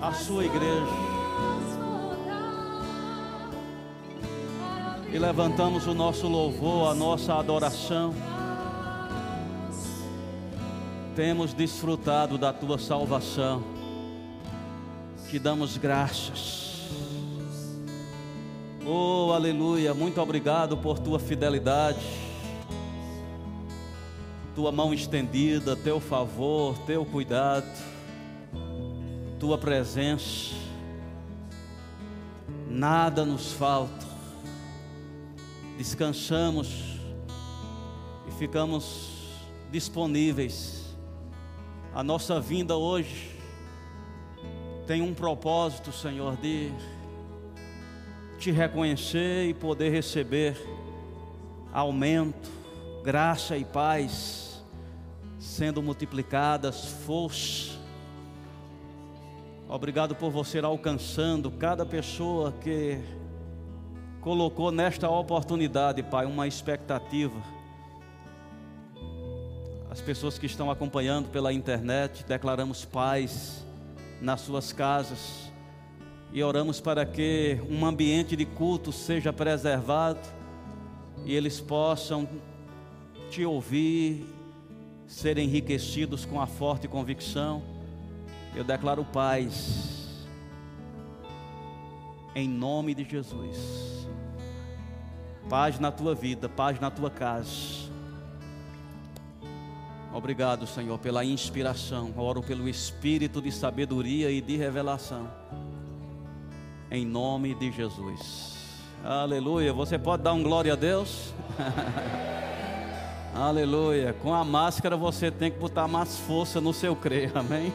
a sua igreja. E levantamos o nosso louvor, a nossa adoração. Temos desfrutado da tua salvação. Te damos graças. Oh, aleluia. Muito obrigado por tua fidelidade. Tua mão estendida, teu favor, teu cuidado tua presença, nada nos falta, descansamos e ficamos disponíveis. A nossa vinda hoje tem um propósito, Senhor, de te reconhecer e poder receber aumento, graça e paz sendo multiplicadas, força Obrigado por você alcançando cada pessoa que colocou nesta oportunidade, Pai, uma expectativa. As pessoas que estão acompanhando pela internet, declaramos paz nas suas casas e oramos para que um ambiente de culto seja preservado e eles possam te ouvir, ser enriquecidos com a forte convicção eu declaro paz. Em nome de Jesus. Paz na tua vida, paz na tua casa. Obrigado, Senhor, pela inspiração. Oro pelo espírito de sabedoria e de revelação. Em nome de Jesus. Aleluia. Você pode dar um glória a Deus? Aleluia. Com a máscara você tem que botar mais força no seu crer, amém?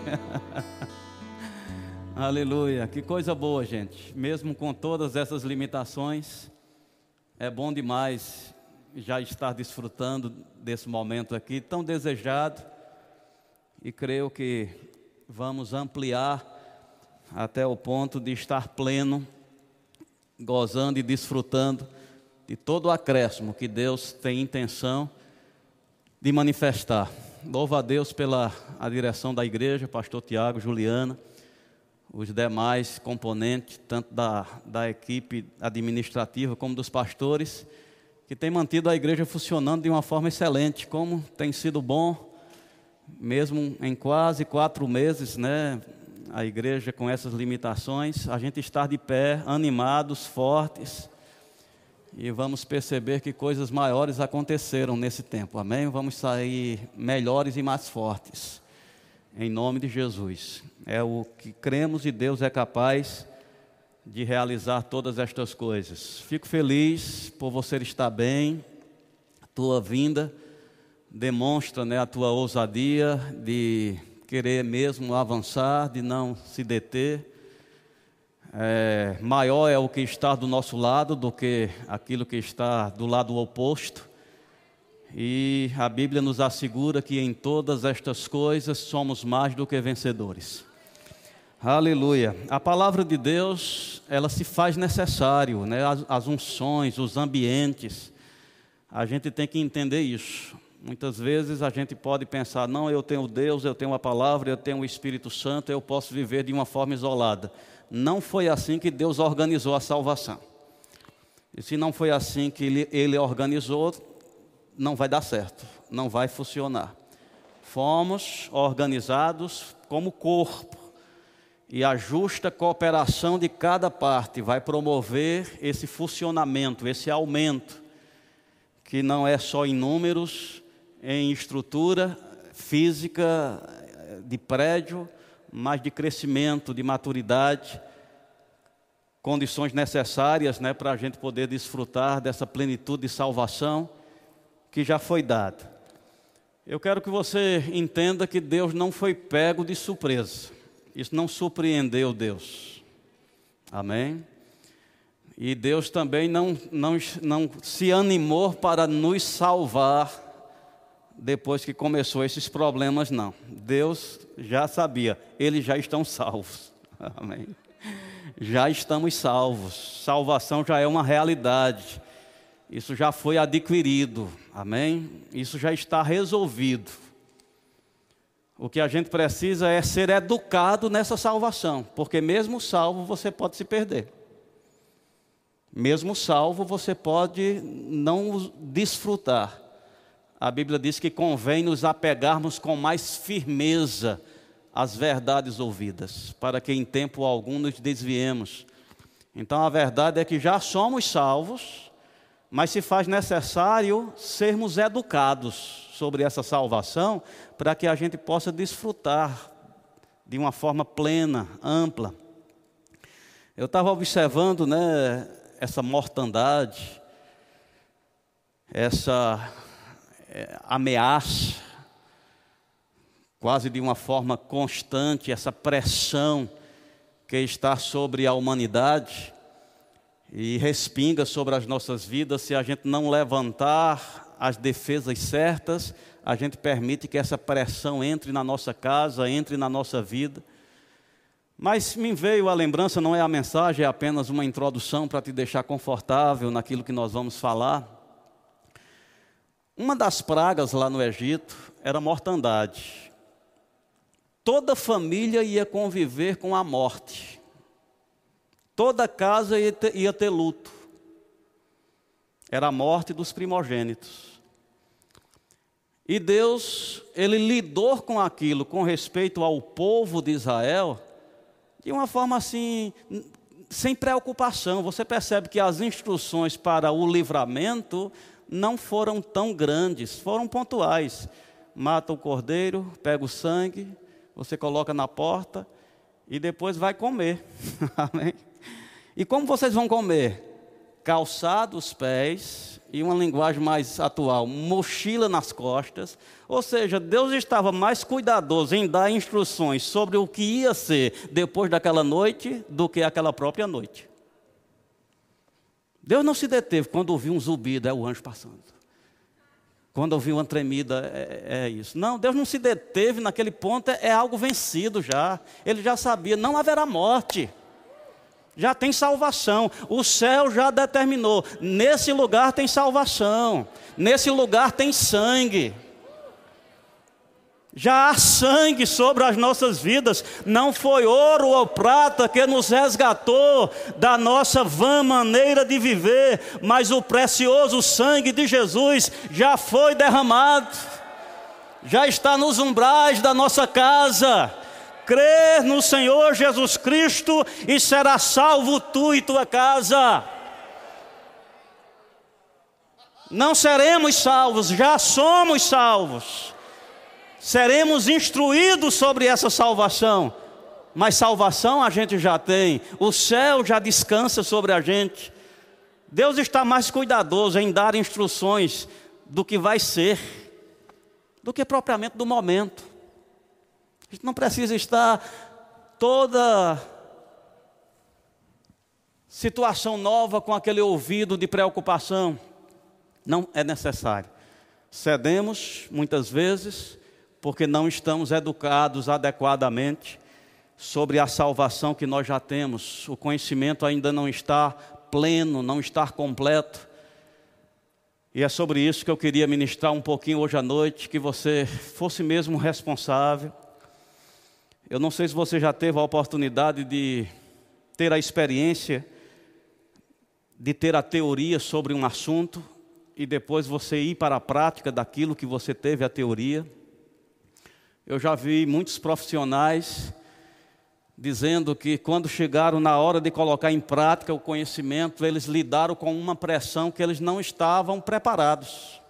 Aleluia. Que coisa boa, gente. Mesmo com todas essas limitações, é bom demais já estar desfrutando desse momento aqui tão desejado. E creio que vamos ampliar até o ponto de estar pleno, gozando e desfrutando de todo o acréscimo que Deus tem intenção de manifestar. Louvo a Deus pela a direção da igreja, pastor Tiago, Juliana, os demais componentes, tanto da, da equipe administrativa como dos pastores, que tem mantido a igreja funcionando de uma forma excelente, como tem sido bom, mesmo em quase quatro meses, né? A igreja com essas limitações, a gente estar de pé, animados, fortes, e vamos perceber que coisas maiores aconteceram nesse tempo, amém? Vamos sair melhores e mais fortes, em nome de Jesus. É o que cremos e Deus é capaz de realizar todas estas coisas. Fico feliz por você estar bem, tua vinda demonstra né, a tua ousadia de querer mesmo avançar, de não se deter é, maior é o que está do nosso lado do que aquilo que está do lado oposto. E a Bíblia nos assegura que em todas estas coisas somos mais do que vencedores. Aleluia. A palavra de Deus, ela se faz necessário, né? As, as unções, os ambientes. A gente tem que entender isso. Muitas vezes a gente pode pensar, não, eu tenho Deus, eu tenho a palavra, eu tenho o Espírito Santo, eu posso viver de uma forma isolada. Não foi assim que Deus organizou a salvação. E se não foi assim que ele, ele organizou, não vai dar certo, não vai funcionar. Fomos organizados como corpo, e a justa cooperação de cada parte vai promover esse funcionamento, esse aumento, que não é só em números, em estrutura física de prédio, mas de crescimento, de maturidade, condições necessárias né, para a gente poder desfrutar dessa plenitude de salvação que já foi dada. Eu quero que você entenda que Deus não foi pego de surpresa. Isso não surpreendeu Deus. Amém? E Deus também não, não, não se animou para nos salvar depois que começou esses problemas, não. Deus já sabia, eles já estão salvos. Amém. Já estamos salvos. Salvação já é uma realidade. Isso já foi adquirido. Amém? Isso já está resolvido. O que a gente precisa é ser educado nessa salvação, porque mesmo salvo você pode se perder. Mesmo salvo você pode não desfrutar. A Bíblia diz que convém nos apegarmos com mais firmeza às verdades ouvidas, para que em tempo algum nos desviemos. Então a verdade é que já somos salvos, mas se faz necessário sermos educados sobre essa salvação para que a gente possa desfrutar de uma forma plena, ampla. Eu estava observando, né, essa mortandade, essa é, ameaça, quase de uma forma constante, essa pressão que está sobre a humanidade e respinga sobre as nossas vidas se a gente não levantar as defesas certas, a gente permite que essa pressão entre na nossa casa, entre na nossa vida. Mas me veio a lembrança, não é a mensagem, é apenas uma introdução para te deixar confortável naquilo que nós vamos falar. Uma das pragas lá no Egito era a mortandade. Toda família ia conviver com a morte. Toda casa ia ter, ia ter luto. Era a morte dos primogênitos. E Deus, ele lidou com aquilo com respeito ao povo de Israel de uma forma assim, sem preocupação. Você percebe que as instruções para o livramento não foram tão grandes, foram pontuais. Mata o cordeiro, pega o sangue, você coloca na porta e depois vai comer. Amém? E como vocês vão comer? Calçado os pés e uma linguagem mais atual, mochila nas costas. Ou seja, Deus estava mais cuidadoso em dar instruções sobre o que ia ser depois daquela noite do que aquela própria noite. Deus não se deteve quando ouviu um zumbido, é o anjo passando. Quando ouviu uma tremida, é, é, isso. Não, Deus não se deteve naquele ponto, é, é algo vencido já. Ele já sabia, não haverá morte já tem salvação. O céu já determinou. Nesse lugar tem salvação. Nesse lugar tem sangue. Já há sangue sobre as nossas vidas. Não foi ouro ou prata que nos resgatou da nossa vã maneira de viver, mas o precioso sangue de Jesus já foi derramado. Já está nos umbrais da nossa casa crer no Senhor Jesus Cristo e será salvo tu e tua casa. Não seremos salvos, já somos salvos. Seremos instruídos sobre essa salvação. Mas salvação a gente já tem, o céu já descansa sobre a gente. Deus está mais cuidadoso em dar instruções do que vai ser, do que propriamente do momento. A gente não precisa estar toda situação nova com aquele ouvido de preocupação. Não é necessário. Cedemos muitas vezes porque não estamos educados adequadamente sobre a salvação que nós já temos. O conhecimento ainda não está pleno, não está completo. E é sobre isso que eu queria ministrar um pouquinho hoje à noite, que você fosse mesmo responsável eu não sei se você já teve a oportunidade de ter a experiência de ter a teoria sobre um assunto e depois você ir para a prática daquilo que você teve a teoria. Eu já vi muitos profissionais dizendo que quando chegaram na hora de colocar em prática o conhecimento, eles lidaram com uma pressão que eles não estavam preparados.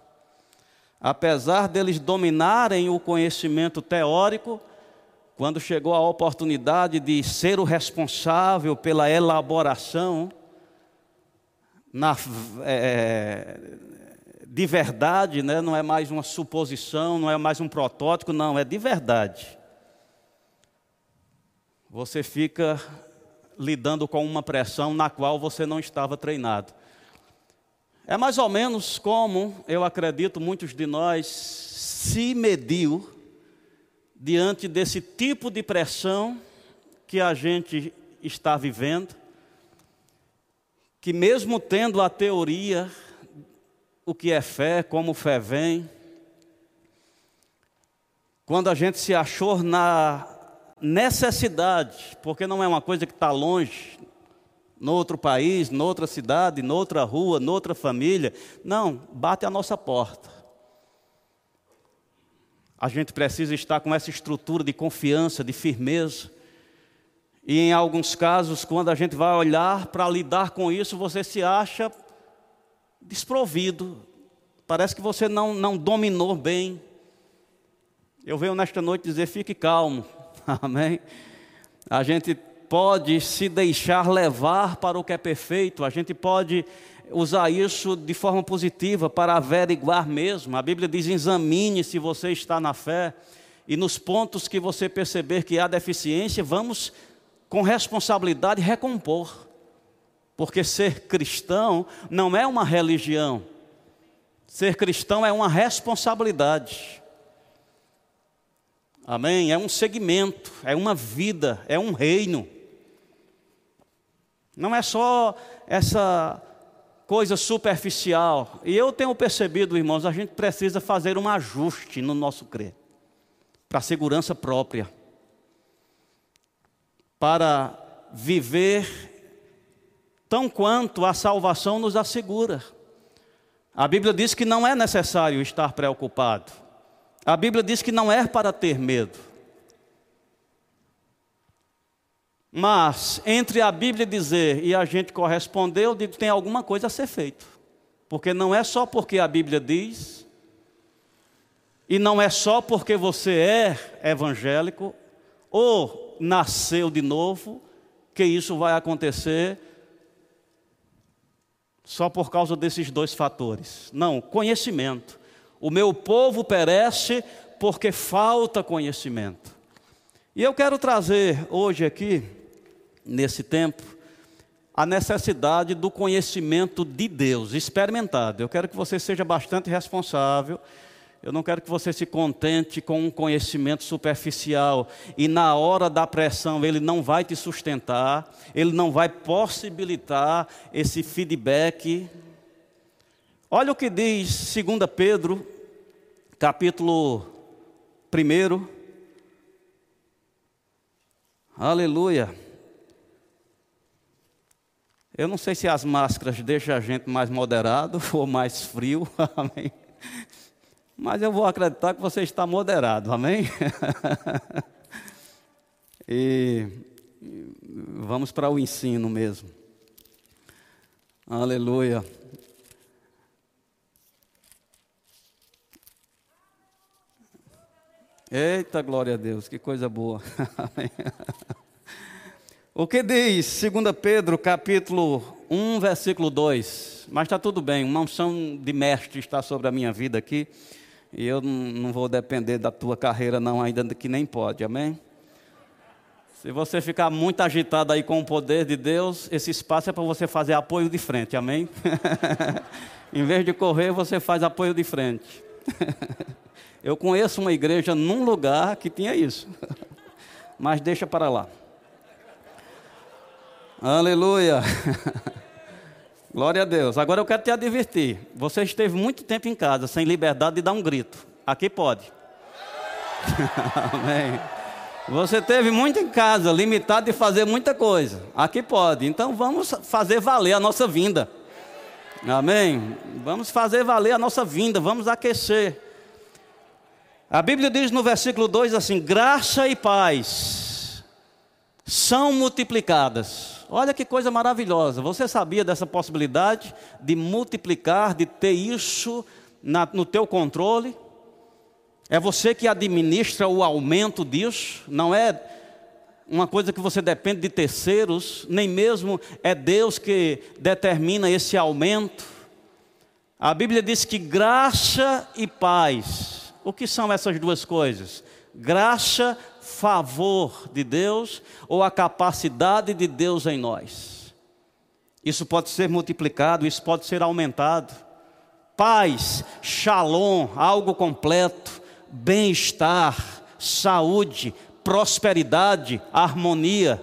Apesar deles dominarem o conhecimento teórico, quando chegou a oportunidade de ser o responsável pela elaboração na, é, de verdade, né? não é mais uma suposição, não é mais um protótipo, não, é de verdade. Você fica lidando com uma pressão na qual você não estava treinado. É mais ou menos como, eu acredito, muitos de nós se mediu diante desse tipo de pressão que a gente está vivendo, que mesmo tendo a teoria, o que é fé, como fé vem, quando a gente se achou na necessidade, porque não é uma coisa que está longe, no outro país, noutra cidade, noutra rua, noutra família. Não, bate a nossa porta. A gente precisa estar com essa estrutura de confiança, de firmeza. E em alguns casos, quando a gente vai olhar para lidar com isso, você se acha desprovido. Parece que você não, não dominou bem. Eu venho nesta noite dizer: fique calmo. Amém? A gente pode se deixar levar para o que é perfeito, a gente pode usar isso de forma positiva para averiguar mesmo. A Bíblia diz: examine se você está na fé, e nos pontos que você perceber que há deficiência, vamos com responsabilidade recompor. Porque ser cristão não é uma religião, ser cristão é uma responsabilidade. Amém? É um segmento, é uma vida, é um reino. Não é só essa coisa superficial. E eu tenho percebido, irmãos, a gente precisa fazer um ajuste no nosso crer, para a segurança própria, para viver tão quanto a salvação nos assegura. A Bíblia diz que não é necessário estar preocupado. A Bíblia diz que não é para ter medo. Mas entre a Bíblia dizer e a gente corresponder, eu digo tem alguma coisa a ser feito. Porque não é só porque a Bíblia diz, e não é só porque você é evangélico ou nasceu de novo, que isso vai acontecer só por causa desses dois fatores. Não, conhecimento. O meu povo perece porque falta conhecimento. E eu quero trazer hoje aqui nesse tempo, a necessidade do conhecimento de Deus, experimentado. Eu quero que você seja bastante responsável. Eu não quero que você se contente com um conhecimento superficial e na hora da pressão ele não vai te sustentar, ele não vai possibilitar esse feedback. Olha o que diz 2 Pedro, capítulo 1. Aleluia. Eu não sei se as máscaras deixam a gente mais moderado ou mais frio, amém? Mas eu vou acreditar que você está moderado, amém? e vamos para o ensino mesmo. Aleluia. Eita, glória a Deus, que coisa boa. O que diz 2 Pedro capítulo 1, versículo 2? Mas está tudo bem, uma unção de mestre está sobre a minha vida aqui. E eu não vou depender da tua carreira, não, ainda que nem pode, amém? Se você ficar muito agitado aí com o poder de Deus, esse espaço é para você fazer apoio de frente, amém? em vez de correr, você faz apoio de frente. eu conheço uma igreja num lugar que tinha isso, mas deixa para lá. Aleluia. Glória a Deus. Agora eu quero te advertir. Você esteve muito tempo em casa sem liberdade de dar um grito. Aqui pode. Amém. Você teve muito em casa, limitado de fazer muita coisa. Aqui pode. Então vamos fazer valer a nossa vinda. Amém. Vamos fazer valer a nossa vinda, vamos aquecer. A Bíblia diz no versículo 2 assim: graça e paz são multiplicadas Olha que coisa maravilhosa. Você sabia dessa possibilidade de multiplicar, de ter isso na, no teu controle? É você que administra o aumento disso, não é uma coisa que você depende de terceiros, nem mesmo é Deus que determina esse aumento. A Bíblia diz que graça e paz. O que são essas duas coisas? Graça favor de Deus ou a capacidade de Deus em nós. Isso pode ser multiplicado, isso pode ser aumentado. Paz, shalom, algo completo, bem-estar, saúde, prosperidade, harmonia.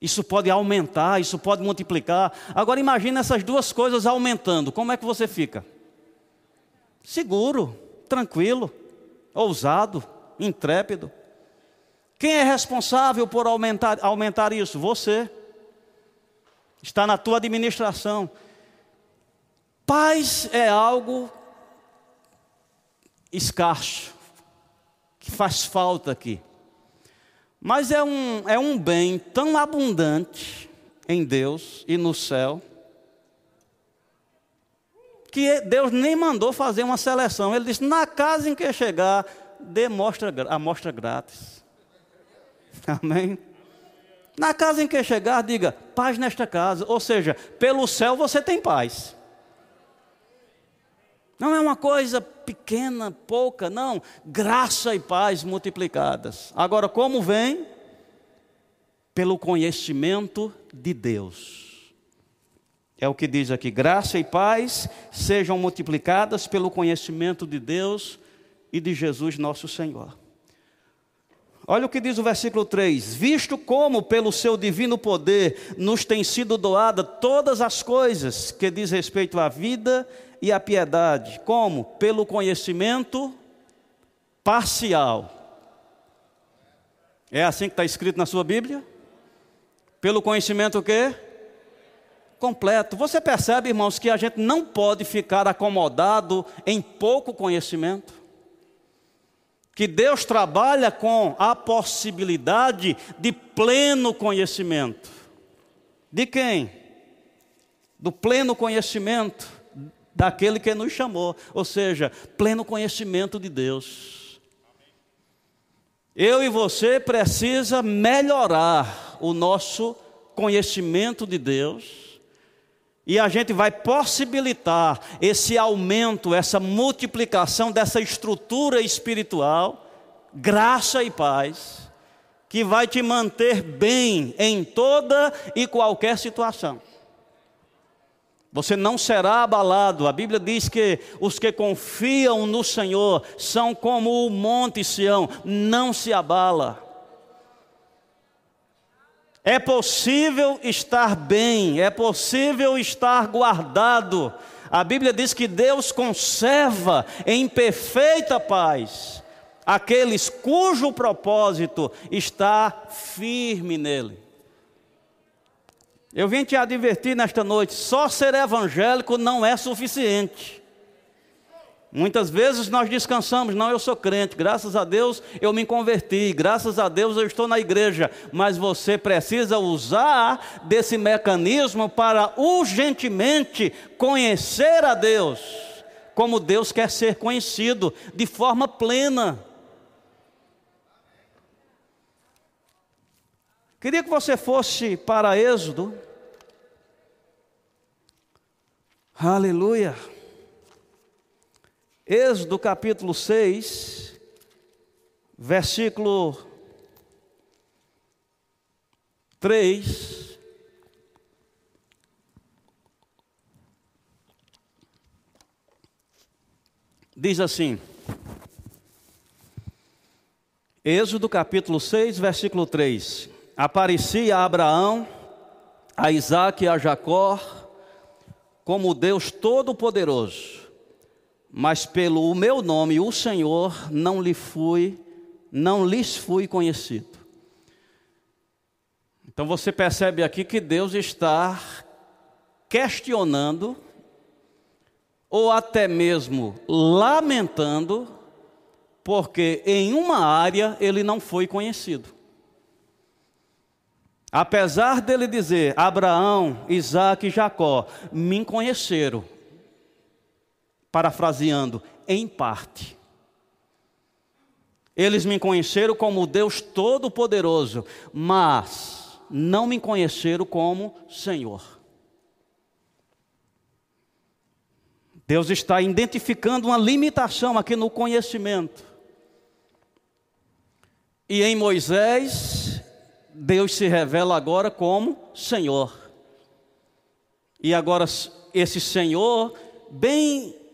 Isso pode aumentar, isso pode multiplicar. Agora imagine essas duas coisas aumentando. Como é que você fica? Seguro tranquilo, ousado, intrépido. Quem é responsável por aumentar, aumentar isso? Você. Está na tua administração. Paz é algo escasso, que faz falta aqui. Mas é um, é um bem tão abundante em Deus e no céu, que Deus nem mandou fazer uma seleção. Ele disse: na casa em que chegar, dê mostra, amostra grátis. Amém? Na casa em que chegar, diga: paz nesta casa. Ou seja, pelo céu você tem paz. Não é uma coisa pequena, pouca, não. Graça e paz multiplicadas. Agora, como vem? Pelo conhecimento de Deus. É o que diz aqui: graça e paz sejam multiplicadas pelo conhecimento de Deus e de Jesus nosso Senhor. Olha o que diz o versículo 3: Visto como pelo seu divino poder nos tem sido doada todas as coisas que diz respeito à vida e à piedade, como? Pelo conhecimento parcial. É assim que está escrito na sua Bíblia? Pelo conhecimento o quê? Completo. Você percebe, irmãos, que a gente não pode ficar acomodado em pouco conhecimento? Que Deus trabalha com a possibilidade de pleno conhecimento. De quem? Do pleno conhecimento daquele que nos chamou, ou seja, pleno conhecimento de Deus. Eu e você precisa melhorar o nosso conhecimento de Deus. E a gente vai possibilitar esse aumento, essa multiplicação dessa estrutura espiritual, graça e paz, que vai te manter bem em toda e qualquer situação. Você não será abalado. A Bíblia diz que os que confiam no Senhor são como o monte Sião, não se abala. É possível estar bem, é possível estar guardado. A Bíblia diz que Deus conserva em perfeita paz aqueles cujo propósito está firme nele. Eu vim te advertir nesta noite: só ser evangélico não é suficiente. Muitas vezes nós descansamos, não, eu sou crente, graças a Deus eu me converti, graças a Deus eu estou na igreja, mas você precisa usar desse mecanismo para urgentemente conhecer a Deus, como Deus quer ser conhecido, de forma plena. Queria que você fosse para Êxodo, Aleluia. Êxodo capítulo 6, versículo 3. Diz assim: Êxodo capítulo 6, versículo 3: Aparecia a Abraão, a Isaac e a Jacó, como Deus Todo-Poderoso, mas pelo meu nome, o Senhor, não lhe fui, não lhes fui conhecido. Então você percebe aqui que Deus está questionando, ou até mesmo lamentando, porque em uma área ele não foi conhecido. Apesar dele dizer, Abraão, Isaac e Jacó me conheceram, parafraseando, em parte. Eles me conheceram como Deus Todo-Poderoso, mas não me conheceram como Senhor. Deus está identificando uma limitação aqui no conhecimento. E em Moisés, Deus se revela agora como Senhor. E agora esse Senhor, bem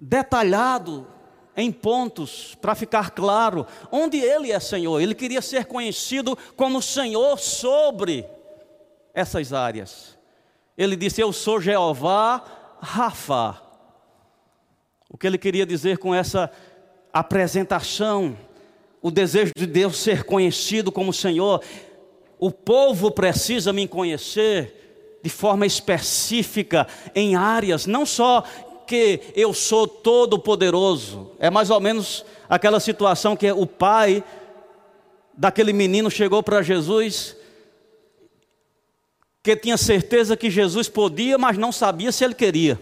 detalhado em pontos, para ficar claro, onde Ele é Senhor. Ele queria ser conhecido como Senhor sobre essas áreas. Ele disse: Eu sou Jeová Rafa. O que ele queria dizer com essa apresentação, o desejo de Deus ser conhecido como Senhor, o povo precisa me conhecer de forma específica em áreas, não só que eu sou todo poderoso. É mais ou menos aquela situação que o pai daquele menino chegou para Jesus que tinha certeza que Jesus podia, mas não sabia se ele queria.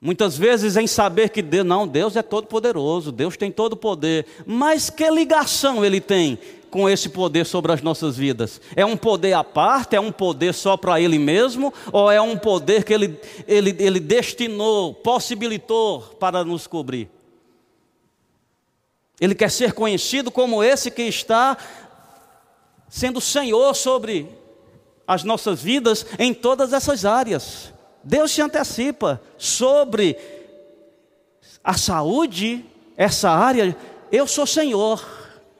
Muitas vezes em saber que Deus, não, Deus é todo poderoso, Deus tem todo o poder, mas que ligação ele tem com esse poder sobre as nossas vidas? É um poder à parte, é um poder só para ele mesmo, ou é um poder que ele, ele, ele destinou, possibilitou para nos cobrir? Ele quer ser conhecido como esse que está sendo Senhor sobre as nossas vidas em todas essas áreas. Deus se antecipa sobre a saúde, essa área, eu sou Senhor,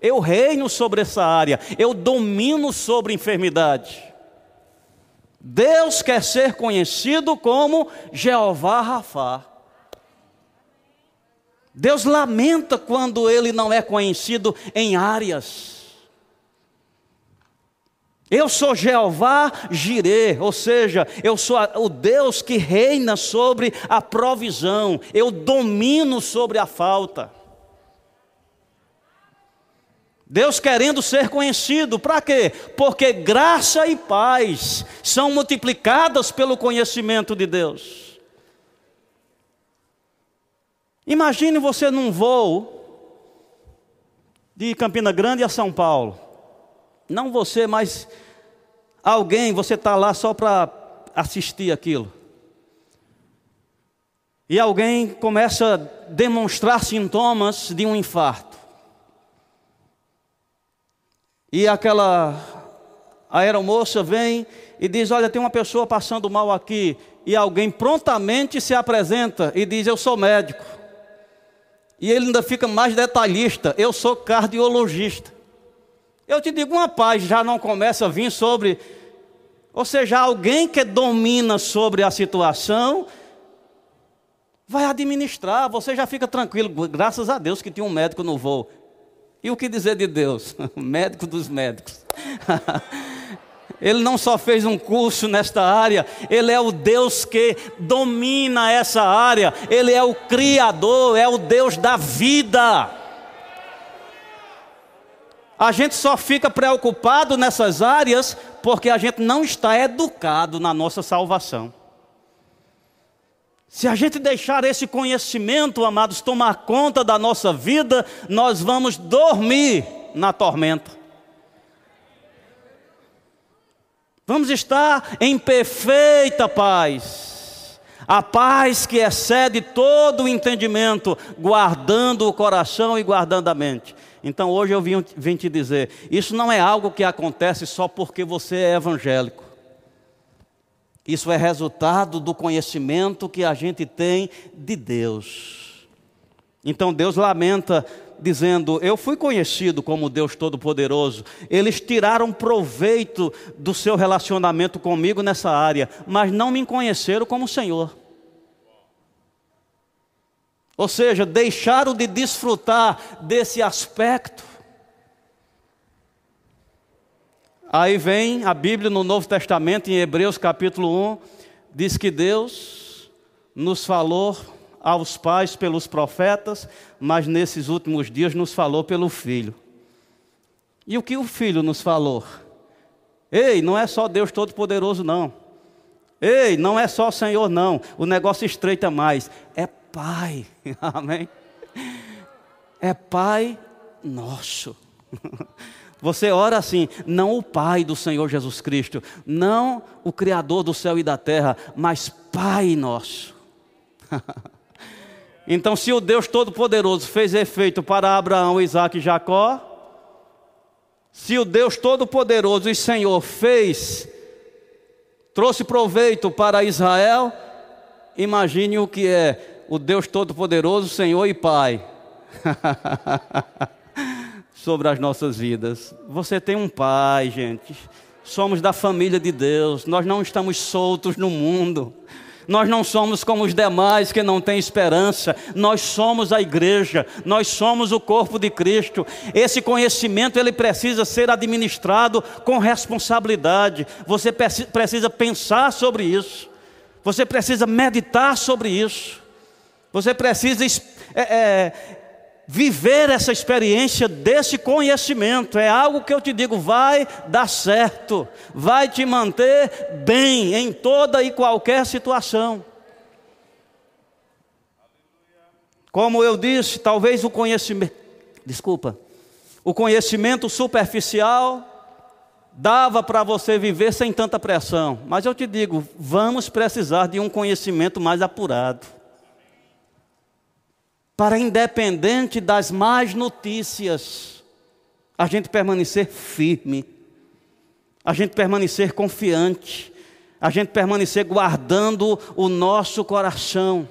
eu reino sobre essa área, eu domino sobre enfermidade. Deus quer ser conhecido como Jeová Rafá. Deus lamenta quando ele não é conhecido em áreas eu sou Jeová Jirê, ou seja, eu sou o Deus que reina sobre a provisão, eu domino sobre a falta. Deus querendo ser conhecido, para quê? Porque graça e paz são multiplicadas pelo conhecimento de Deus. Imagine você num voo de Campina Grande a São Paulo. Não você, mas alguém, você está lá só para assistir aquilo. E alguém começa a demonstrar sintomas de um infarto. E aquela aeromoça vem e diz: Olha, tem uma pessoa passando mal aqui. E alguém prontamente se apresenta e diz: Eu sou médico. E ele ainda fica mais detalhista: Eu sou cardiologista. Eu te digo, uma paz já não começa a vir sobre, ou seja, alguém que domina sobre a situação, vai administrar, você já fica tranquilo, graças a Deus que tinha um médico no voo. E o que dizer de Deus? médico dos médicos. Ele não só fez um curso nesta área, ele é o Deus que domina essa área, ele é o Criador, é o Deus da vida. A gente só fica preocupado nessas áreas porque a gente não está educado na nossa salvação. Se a gente deixar esse conhecimento, amados, tomar conta da nossa vida, nós vamos dormir na tormenta. Vamos estar em perfeita paz. A paz que excede todo o entendimento, guardando o coração e guardando a mente. Então hoje eu vim, vim te dizer: isso não é algo que acontece só porque você é evangélico. Isso é resultado do conhecimento que a gente tem de Deus. Então Deus lamenta dizendo: Eu fui conhecido como Deus Todo-Poderoso. Eles tiraram proveito do seu relacionamento comigo nessa área, mas não me conheceram como Senhor. Ou seja, deixaram de desfrutar desse aspecto. Aí vem a Bíblia no Novo Testamento, em Hebreus capítulo 1, diz que Deus nos falou aos pais pelos profetas, mas nesses últimos dias nos falou pelo Filho. E o que o Filho nos falou? Ei, não é só Deus Todo-Poderoso, não. Ei, não é só o Senhor, não. O negócio estreita mais. É Pai. Amém? É Pai nosso. Você ora assim, não o Pai do Senhor Jesus Cristo, não o Criador do céu e da terra, mas Pai nosso. então, se o Deus Todo-Poderoso fez efeito para Abraão, Isaac e Jacó, se o Deus Todo-Poderoso e Senhor fez, trouxe proveito para Israel, imagine o que é o Deus Todo-Poderoso, Senhor e Pai, sobre as nossas vidas. Você tem um Pai, gente. Somos da família de Deus. Nós não estamos soltos no mundo. Nós não somos como os demais que não têm esperança. Nós somos a igreja, nós somos o corpo de Cristo. Esse conhecimento ele precisa ser administrado com responsabilidade. Você precisa pensar sobre isso. Você precisa meditar sobre isso. Você precisa é, é, viver essa experiência desse conhecimento. É algo que eu te digo, vai dar certo, vai te manter bem em toda e qualquer situação. Como eu disse, talvez o conhecimento, desculpa, o conhecimento superficial dava para você viver sem tanta pressão, mas eu te digo, vamos precisar de um conhecimento mais apurado para independente das más notícias, a gente permanecer firme, a gente permanecer confiante, a gente permanecer guardando o nosso coração,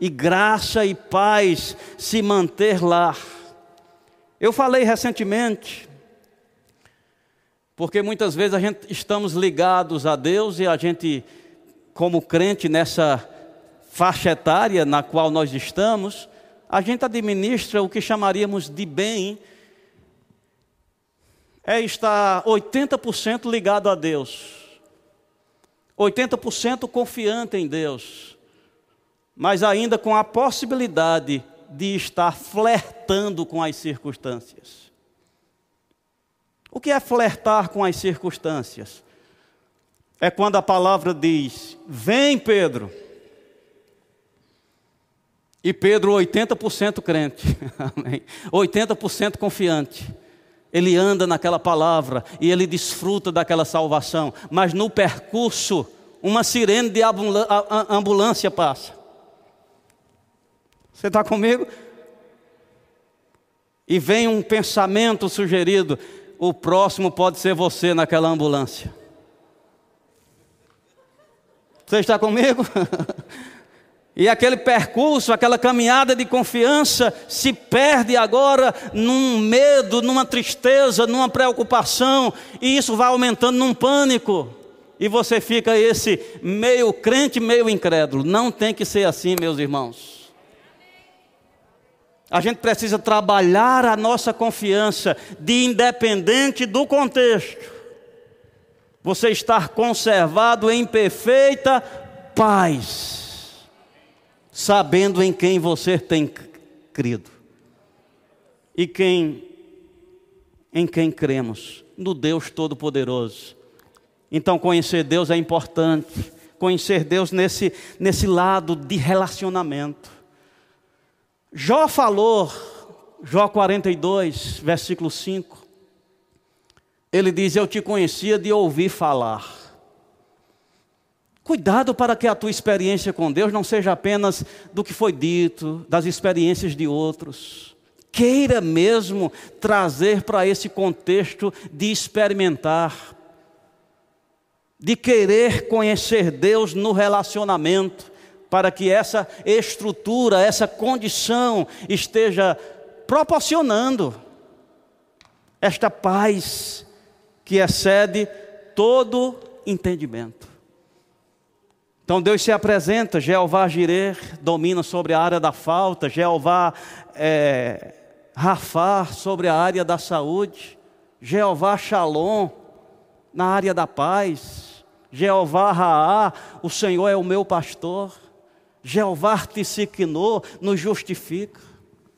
e graça e paz se manter lá. Eu falei recentemente, porque muitas vezes a gente estamos ligados a Deus e a gente, como crente nessa faixa etária na qual nós estamos, a gente administra o que chamaríamos de bem, é estar 80% ligado a Deus, 80% confiante em Deus, mas ainda com a possibilidade de estar flertando com as circunstâncias. O que é flertar com as circunstâncias? É quando a palavra diz: Vem, Pedro. E Pedro, 80% crente, amém? 80% confiante. Ele anda naquela palavra e ele desfruta daquela salvação, mas no percurso, uma sirene de ambulância passa. Você está comigo? E vem um pensamento sugerido: o próximo pode ser você naquela ambulância. Você está comigo? E aquele percurso, aquela caminhada de confiança se perde agora num medo, numa tristeza, numa preocupação, e isso vai aumentando num pânico. E você fica esse meio crente, meio incrédulo. Não tem que ser assim, meus irmãos. A gente precisa trabalhar a nossa confiança de independente do contexto. Você estar conservado em perfeita paz sabendo em quem você tem crido. E quem em quem cremos, no Deus Todo-Poderoso. Então conhecer Deus é importante, conhecer Deus nesse nesse lado de relacionamento. Jó falou, Jó 42, versículo 5. Ele diz: Eu te conhecia de ouvir falar Cuidado para que a tua experiência com Deus não seja apenas do que foi dito, das experiências de outros. Queira mesmo trazer para esse contexto de experimentar, de querer conhecer Deus no relacionamento, para que essa estrutura, essa condição esteja proporcionando esta paz que excede todo entendimento. Então Deus se apresenta, Jeová Jireh domina sobre a área da falta, Jeová é, Rafá sobre a área da saúde, Jeová Shalom na área da paz, Jeová Raá, o Senhor é o meu pastor, Jeová Tissiknô nos justifica,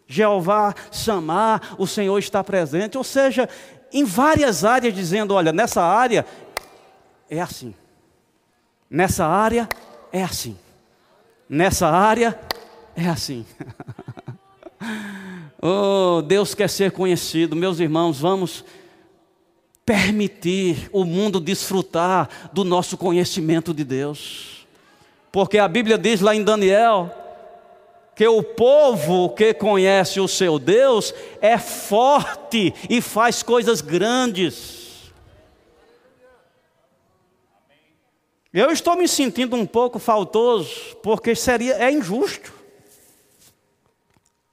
Jeová Samar, o Senhor está presente, ou seja, em várias áreas dizendo, olha, nessa área é assim. Nessa área é assim. Nessa área é assim. oh, Deus quer ser conhecido. Meus irmãos, vamos permitir o mundo desfrutar do nosso conhecimento de Deus. Porque a Bíblia diz lá em Daniel que o povo que conhece o seu Deus é forte e faz coisas grandes. Eu estou me sentindo um pouco faltoso, porque seria é injusto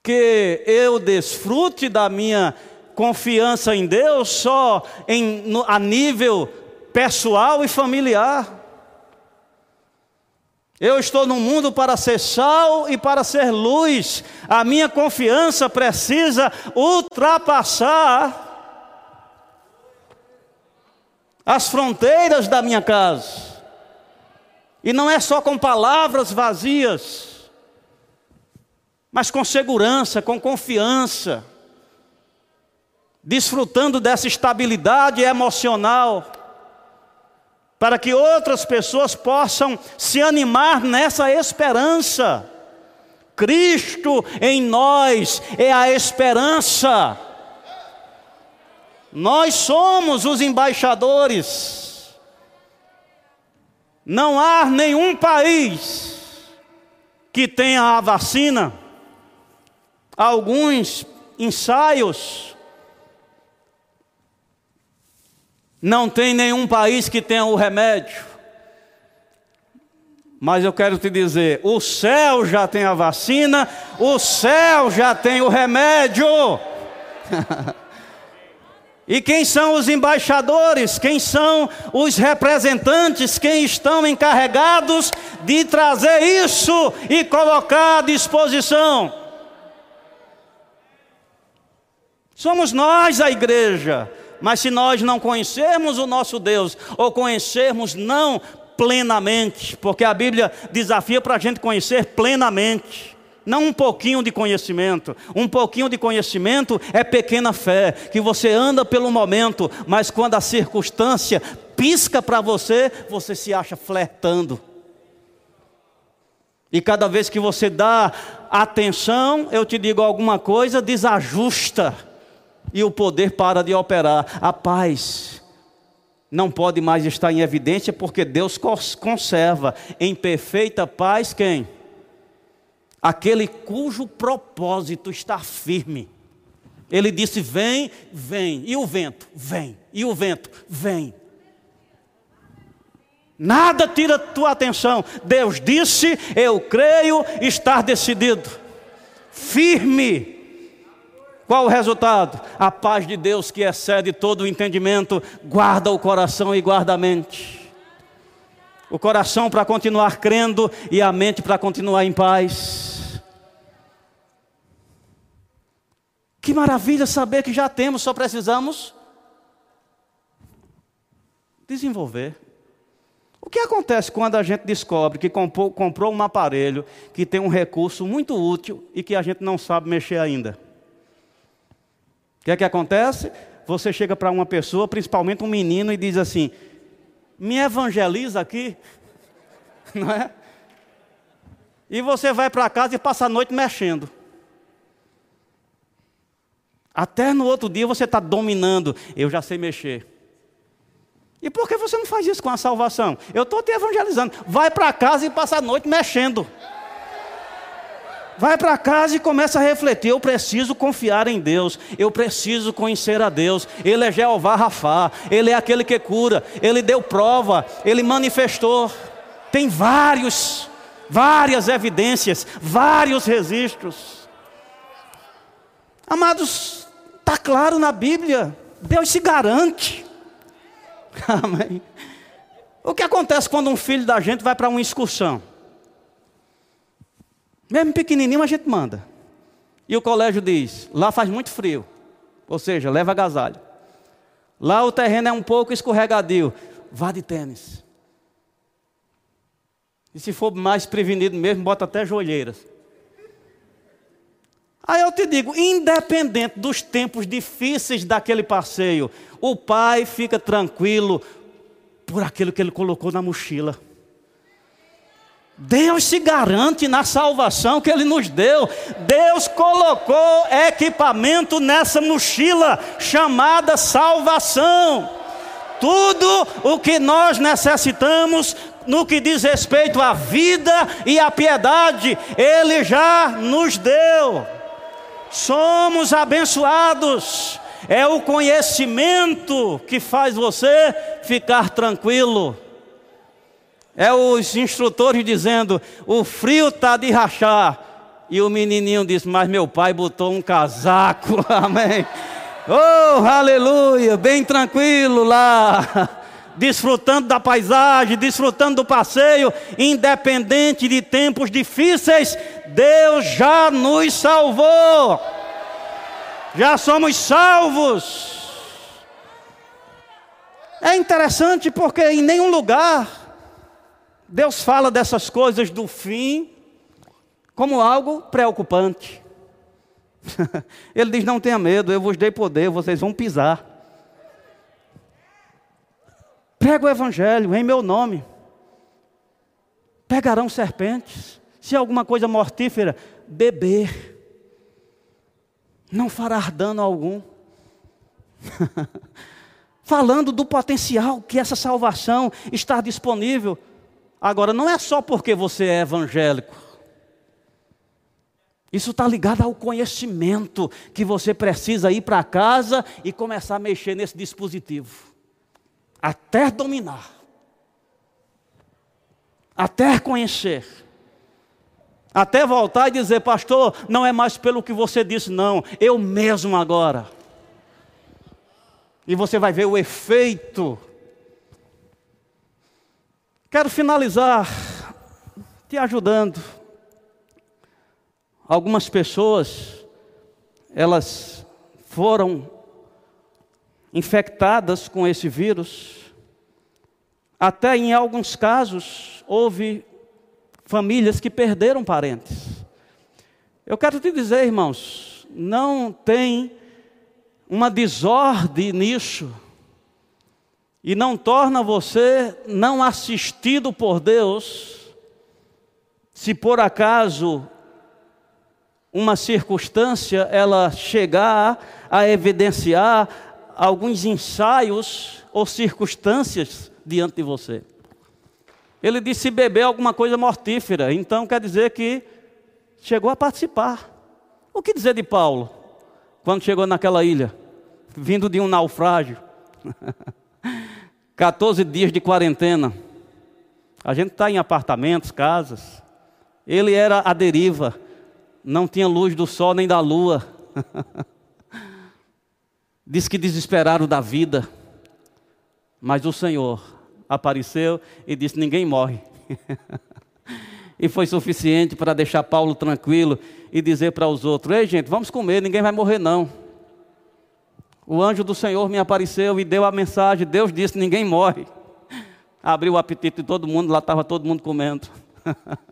que eu desfrute da minha confiança em Deus só em, no, a nível pessoal e familiar. Eu estou no mundo para ser sal e para ser luz. A minha confiança precisa ultrapassar as fronteiras da minha casa. E não é só com palavras vazias, mas com segurança, com confiança, desfrutando dessa estabilidade emocional para que outras pessoas possam se animar nessa esperança. Cristo em nós é a esperança. Nós somos os embaixadores. Não há nenhum país que tenha a vacina. Alguns ensaios Não tem nenhum país que tenha o remédio. Mas eu quero te dizer: o céu já tem a vacina, o céu já tem o remédio. e quem são os embaixadores? Quem são os representantes? Quem estão encarregados de trazer isso e colocar à disposição? Somos nós, a igreja. Mas se nós não conhecermos o nosso Deus, ou conhecermos não plenamente, porque a Bíblia desafia para a gente conhecer plenamente. Não um pouquinho de conhecimento. Um pouquinho de conhecimento é pequena fé, que você anda pelo momento, mas quando a circunstância pisca para você, você se acha flertando. E cada vez que você dá atenção, eu te digo alguma coisa, desajusta e o poder para de operar. A paz não pode mais estar em evidência porque Deus conserva em perfeita paz quem? Aquele cujo propósito está firme. Ele disse: Vem, vem. E o vento? Vem. E o vento? Vem. Nada tira tua atenção. Deus disse: Eu creio estar decidido. Firme qual o resultado? A paz de Deus que excede todo o entendimento, guarda o coração e guarda a mente. O coração para continuar crendo e a mente para continuar em paz. Que maravilha saber que já temos, só precisamos desenvolver. O que acontece quando a gente descobre que comprou, comprou um aparelho que tem um recurso muito útil e que a gente não sabe mexer ainda? O que é que acontece? Você chega para uma pessoa, principalmente um menino, e diz assim: Me evangeliza aqui, não é? E você vai para casa e passa a noite mexendo. Até no outro dia você está dominando. Eu já sei mexer. E por que você não faz isso com a salvação? Eu estou te evangelizando. Vai para casa e passa a noite mexendo. Vai para casa e começa a refletir. Eu preciso confiar em Deus. Eu preciso conhecer a Deus. Ele é Jeová Rafá. Ele é aquele que cura. Ele deu prova. Ele manifestou. Tem vários, várias evidências, vários registros. Amados, está claro na Bíblia. Deus se garante. Amém. O que acontece quando um filho da gente vai para uma excursão? Mesmo pequenininho a gente manda. E o colégio diz: lá faz muito frio. Ou seja, leva agasalho. Lá o terreno é um pouco escorregadio. Vá de tênis. E se for mais prevenido mesmo, bota até joelheiras. Aí eu te digo, independente dos tempos difíceis daquele passeio, o pai fica tranquilo por aquilo que ele colocou na mochila. Deus se garante na salvação que Ele nos deu. Deus colocou equipamento nessa mochila chamada salvação. Tudo o que nós necessitamos no que diz respeito à vida e à piedade, Ele já nos deu. Somos abençoados. É o conhecimento que faz você ficar tranquilo. É os instrutores dizendo: o frio está de rachar. E o menininho disse: Mas meu pai botou um casaco. Amém. Oh, aleluia. Bem tranquilo lá. desfrutando da paisagem, desfrutando do passeio, independente de tempos difíceis, Deus já nos salvou. Já somos salvos. É interessante porque em nenhum lugar Deus fala dessas coisas do fim como algo preocupante. Ele diz: Não tenha medo, eu vos dei poder, vocês vão pisar. Prega o evangelho em meu nome. Pegarão serpentes. Se alguma coisa mortífera, beber. Não fará dano algum. Falando do potencial que essa salvação está disponível. Agora, não é só porque você é evangélico. Isso está ligado ao conhecimento que você precisa ir para casa e começar a mexer nesse dispositivo até dominar, até conhecer, até voltar e dizer, pastor, não é mais pelo que você disse, não, eu mesmo agora. E você vai ver o efeito. Quero finalizar te ajudando. Algumas pessoas, elas foram infectadas com esse vírus. Até em alguns casos, houve famílias que perderam parentes. Eu quero te dizer, irmãos, não tem uma desordem nisso, e não torna você não assistido por Deus, se por acaso uma circunstância ela chegar a evidenciar alguns ensaios ou circunstâncias diante de você. Ele disse beber alguma coisa mortífera, então quer dizer que chegou a participar. O que dizer de Paulo, quando chegou naquela ilha, vindo de um naufrágio? 14 dias de quarentena. A gente está em apartamentos, casas. Ele era a deriva, não tinha luz do sol nem da lua. Diz que desesperaram da vida, mas o Senhor apareceu e disse: Ninguém morre. e foi suficiente para deixar Paulo tranquilo e dizer para os outros: Ei, gente, vamos comer, ninguém vai morrer, não. O anjo do Senhor me apareceu e deu a mensagem: Deus disse: Ninguém morre. Abriu o apetite de todo mundo, lá estava todo mundo comendo.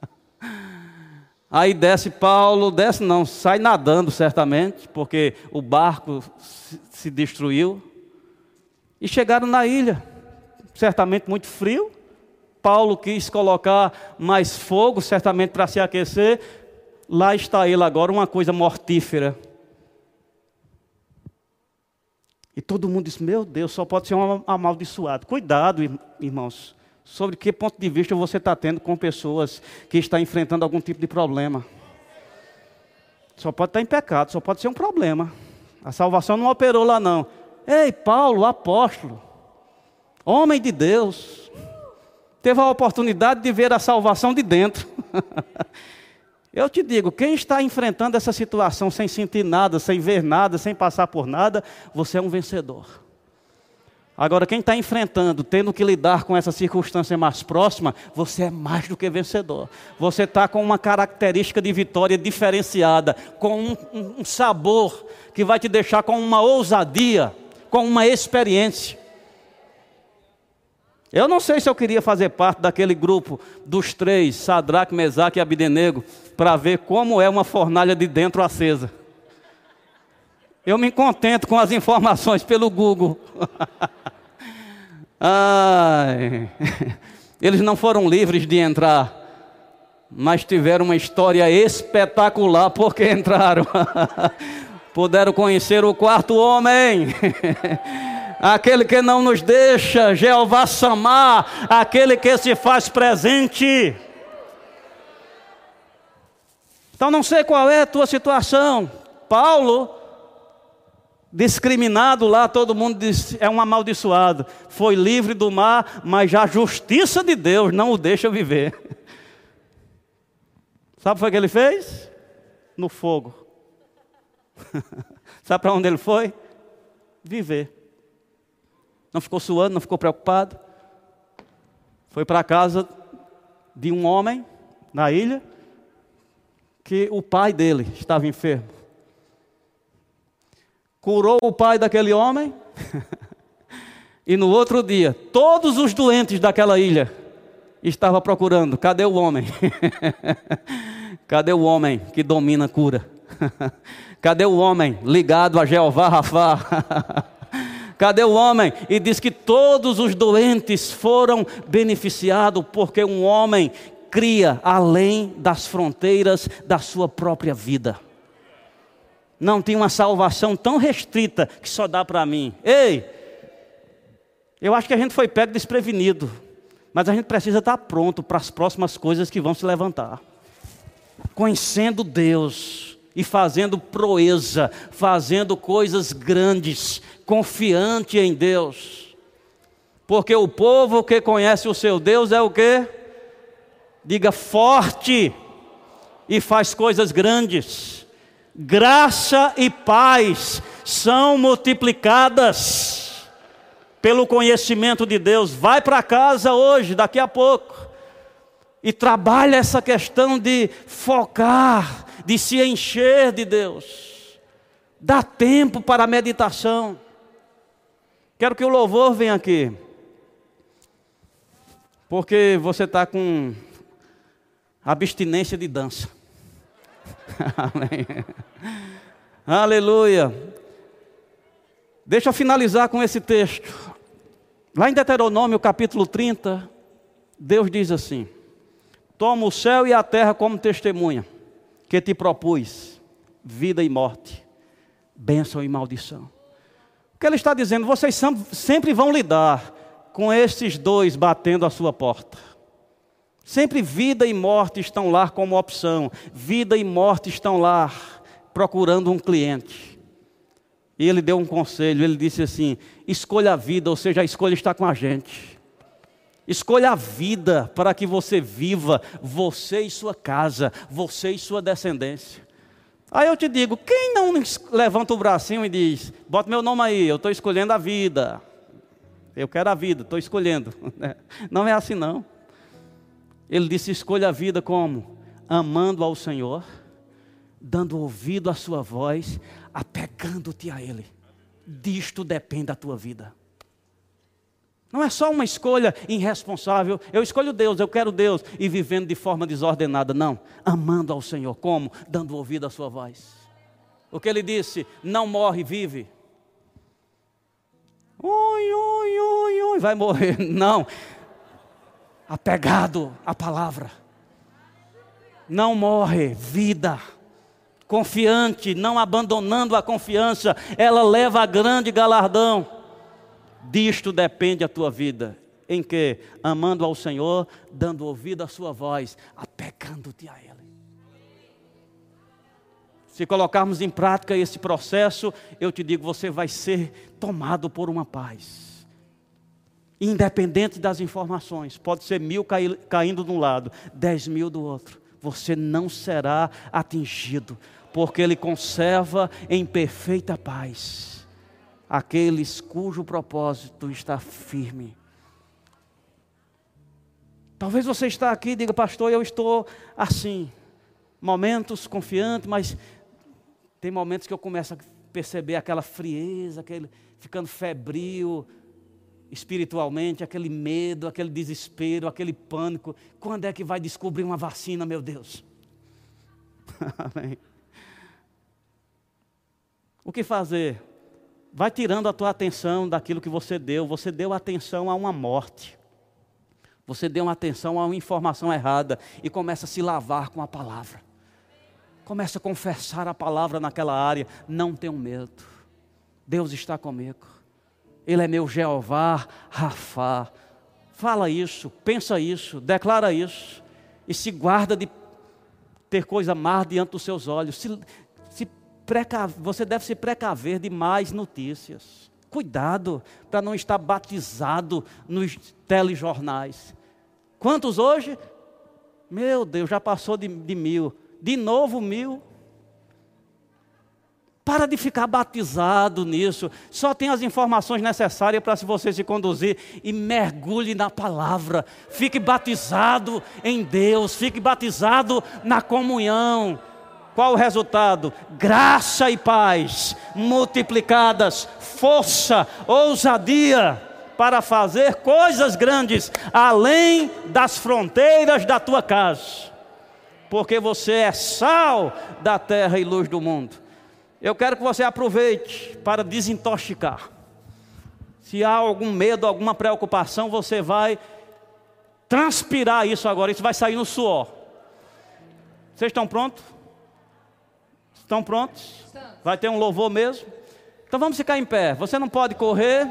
Aí desce Paulo, desce não, sai nadando certamente, porque o barco se destruiu. E chegaram na ilha, certamente muito frio. Paulo quis colocar mais fogo, certamente para se aquecer. Lá está ele agora, uma coisa mortífera. E todo mundo disse: Meu Deus, só pode ser um amaldiçoado. Cuidado, irmãos sobre que ponto de vista você está tendo com pessoas que estão enfrentando algum tipo de problema. Só pode estar em pecado, só pode ser um problema. A salvação não operou lá não. Ei, Paulo, apóstolo, homem de Deus, teve a oportunidade de ver a salvação de dentro. Eu te digo, quem está enfrentando essa situação sem sentir nada, sem ver nada, sem passar por nada, você é um vencedor. Agora, quem está enfrentando, tendo que lidar com essa circunstância mais próxima, você é mais do que vencedor. Você está com uma característica de vitória diferenciada, com um, um, sabor que vai te deixar com uma ousadia, com uma experiência. Eu não sei se eu queria fazer parte daquele grupo dos três, Sadraque, Mesaque e Abidenego, para ver como é uma fornalha de dentro acesa. Eu me contento com as informações pelo Google. Ai, eles não foram livres de entrar, mas tiveram uma história espetacular porque entraram. Puderam conhecer o quarto homem. Aquele que não nos deixa, Jeová Samar, aquele que se faz presente. Então não sei qual é a tua situação. Paulo discriminado lá, todo mundo diz, é um amaldiçoado. Foi livre do mar, mas a justiça de Deus não o deixa viver. Sabe o que ele fez? No fogo. Sabe para onde ele foi? Viver. Não ficou suando, não ficou preocupado. Foi para a casa de um homem na ilha que o pai dele estava enfermo. Curou o pai daquele homem. e no outro dia, todos os doentes daquela ilha estavam procurando: cadê o homem? cadê o homem que domina a cura? cadê o homem ligado a Jeová Rafá? Cadê o homem? E diz que todos os doentes foram beneficiados, porque um homem cria além das fronteiras da sua própria vida. Não tem uma salvação tão restrita que só dá para mim. Ei, eu acho que a gente foi pego desprevenido, mas a gente precisa estar pronto para as próximas coisas que vão se levantar. Conhecendo Deus e fazendo proeza, fazendo coisas grandes, confiante em Deus. Porque o povo que conhece o seu Deus é o que? Diga forte e faz coisas grandes. Graça e paz são multiplicadas pelo conhecimento de Deus. Vai para casa hoje, daqui a pouco, e trabalha essa questão de focar, de se encher de Deus. Dá tempo para a meditação. Quero que o louvor venha aqui. Porque você está com abstinência de dança. Aleluia. Deixa eu finalizar com esse texto. Lá em Deuteronômio capítulo 30, Deus diz assim: Toma o céu e a terra como testemunha, que te propus vida e morte, bênção e maldição que ele está dizendo? Vocês sempre vão lidar com esses dois batendo a sua porta. Sempre vida e morte estão lá como opção. Vida e morte estão lá procurando um cliente. E ele deu um conselho, ele disse assim: escolha a vida, ou seja, a escolha está com a gente. Escolha a vida para que você viva, você e sua casa, você e sua descendência. Aí eu te digo, quem não levanta o bracinho e diz, bota meu nome aí, eu estou escolhendo a vida. Eu quero a vida, estou escolhendo. Não é assim não. Ele disse, escolha a vida como? Amando ao Senhor, dando ouvido à sua voz, apegando-te a Ele. Disto depende a tua vida. Não é só uma escolha irresponsável. Eu escolho Deus, eu quero Deus e vivendo de forma desordenada. Não. Amando ao Senhor. Como? Dando ouvido à sua voz. O que ele disse? Não morre, vive. Ui, ui, ui, ui, vai morrer. Não. Apegado à palavra. Não morre, vida. Confiante, não abandonando a confiança, ela leva a grande galardão. Disto depende a tua vida. Em que? Amando ao Senhor, dando ouvido à sua voz, apegando-te a Ele. Se colocarmos em prática esse processo, eu te digo, você vai ser tomado por uma paz. Independente das informações, pode ser mil caindo de um lado, dez mil do outro, você não será atingido, porque Ele conserva em perfeita paz aqueles cujo propósito está firme. Talvez você está aqui e diga, pastor, eu estou assim, momentos confiante, mas tem momentos que eu começo a perceber aquela frieza, aquele ficando febril espiritualmente, aquele medo, aquele desespero, aquele pânico. Quando é que vai descobrir uma vacina, meu Deus? Amém. O que fazer? Vai tirando a tua atenção daquilo que você deu. Você deu atenção a uma morte. Você deu atenção a uma informação errada e começa a se lavar com a palavra. Começa a confessar a palavra naquela área. Não tenho medo. Deus está comigo. Ele é meu Jeová, Rafá. Fala isso, pensa isso, declara isso. E se guarda de ter coisa má diante dos seus olhos. Se, você deve se precaver de mais notícias. Cuidado para não estar batizado nos telejornais. Quantos hoje? Meu Deus, já passou de, de mil. De novo mil. Para de ficar batizado nisso. Só tem as informações necessárias para você se conduzir e mergulhe na palavra. Fique batizado em Deus, fique batizado na comunhão. Qual o resultado? Graça e paz multiplicadas, força, ousadia para fazer coisas grandes além das fronteiras da tua casa. Porque você é sal da terra e luz do mundo. Eu quero que você aproveite para desintoxicar. Se há algum medo, alguma preocupação, você vai transpirar isso agora, isso vai sair no suor. Vocês estão prontos? Estão prontos? Vai ter um louvor mesmo? Então vamos ficar em pé. Você não pode correr,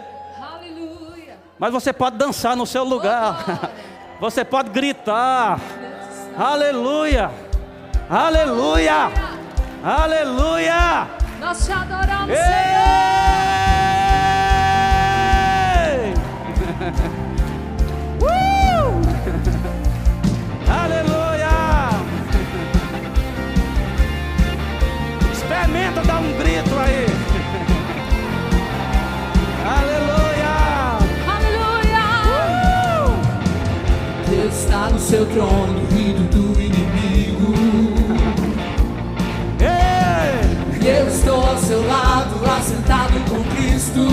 mas você pode dançar no seu lugar. Você pode gritar. Aleluia! Aleluia! Aleluia! Nós te adoramos, Ei! Uh! Aí. Aleluia! Aleluia. Deus está no seu trono, rindo do inimigo. Ei! Eu estou ao seu lado, assentado com Cristo.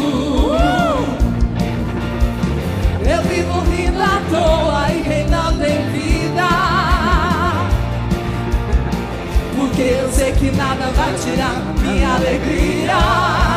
Eu vivo rindo à toa e reinando em vida. Porque eu sei que nada vai tirar minha alegria.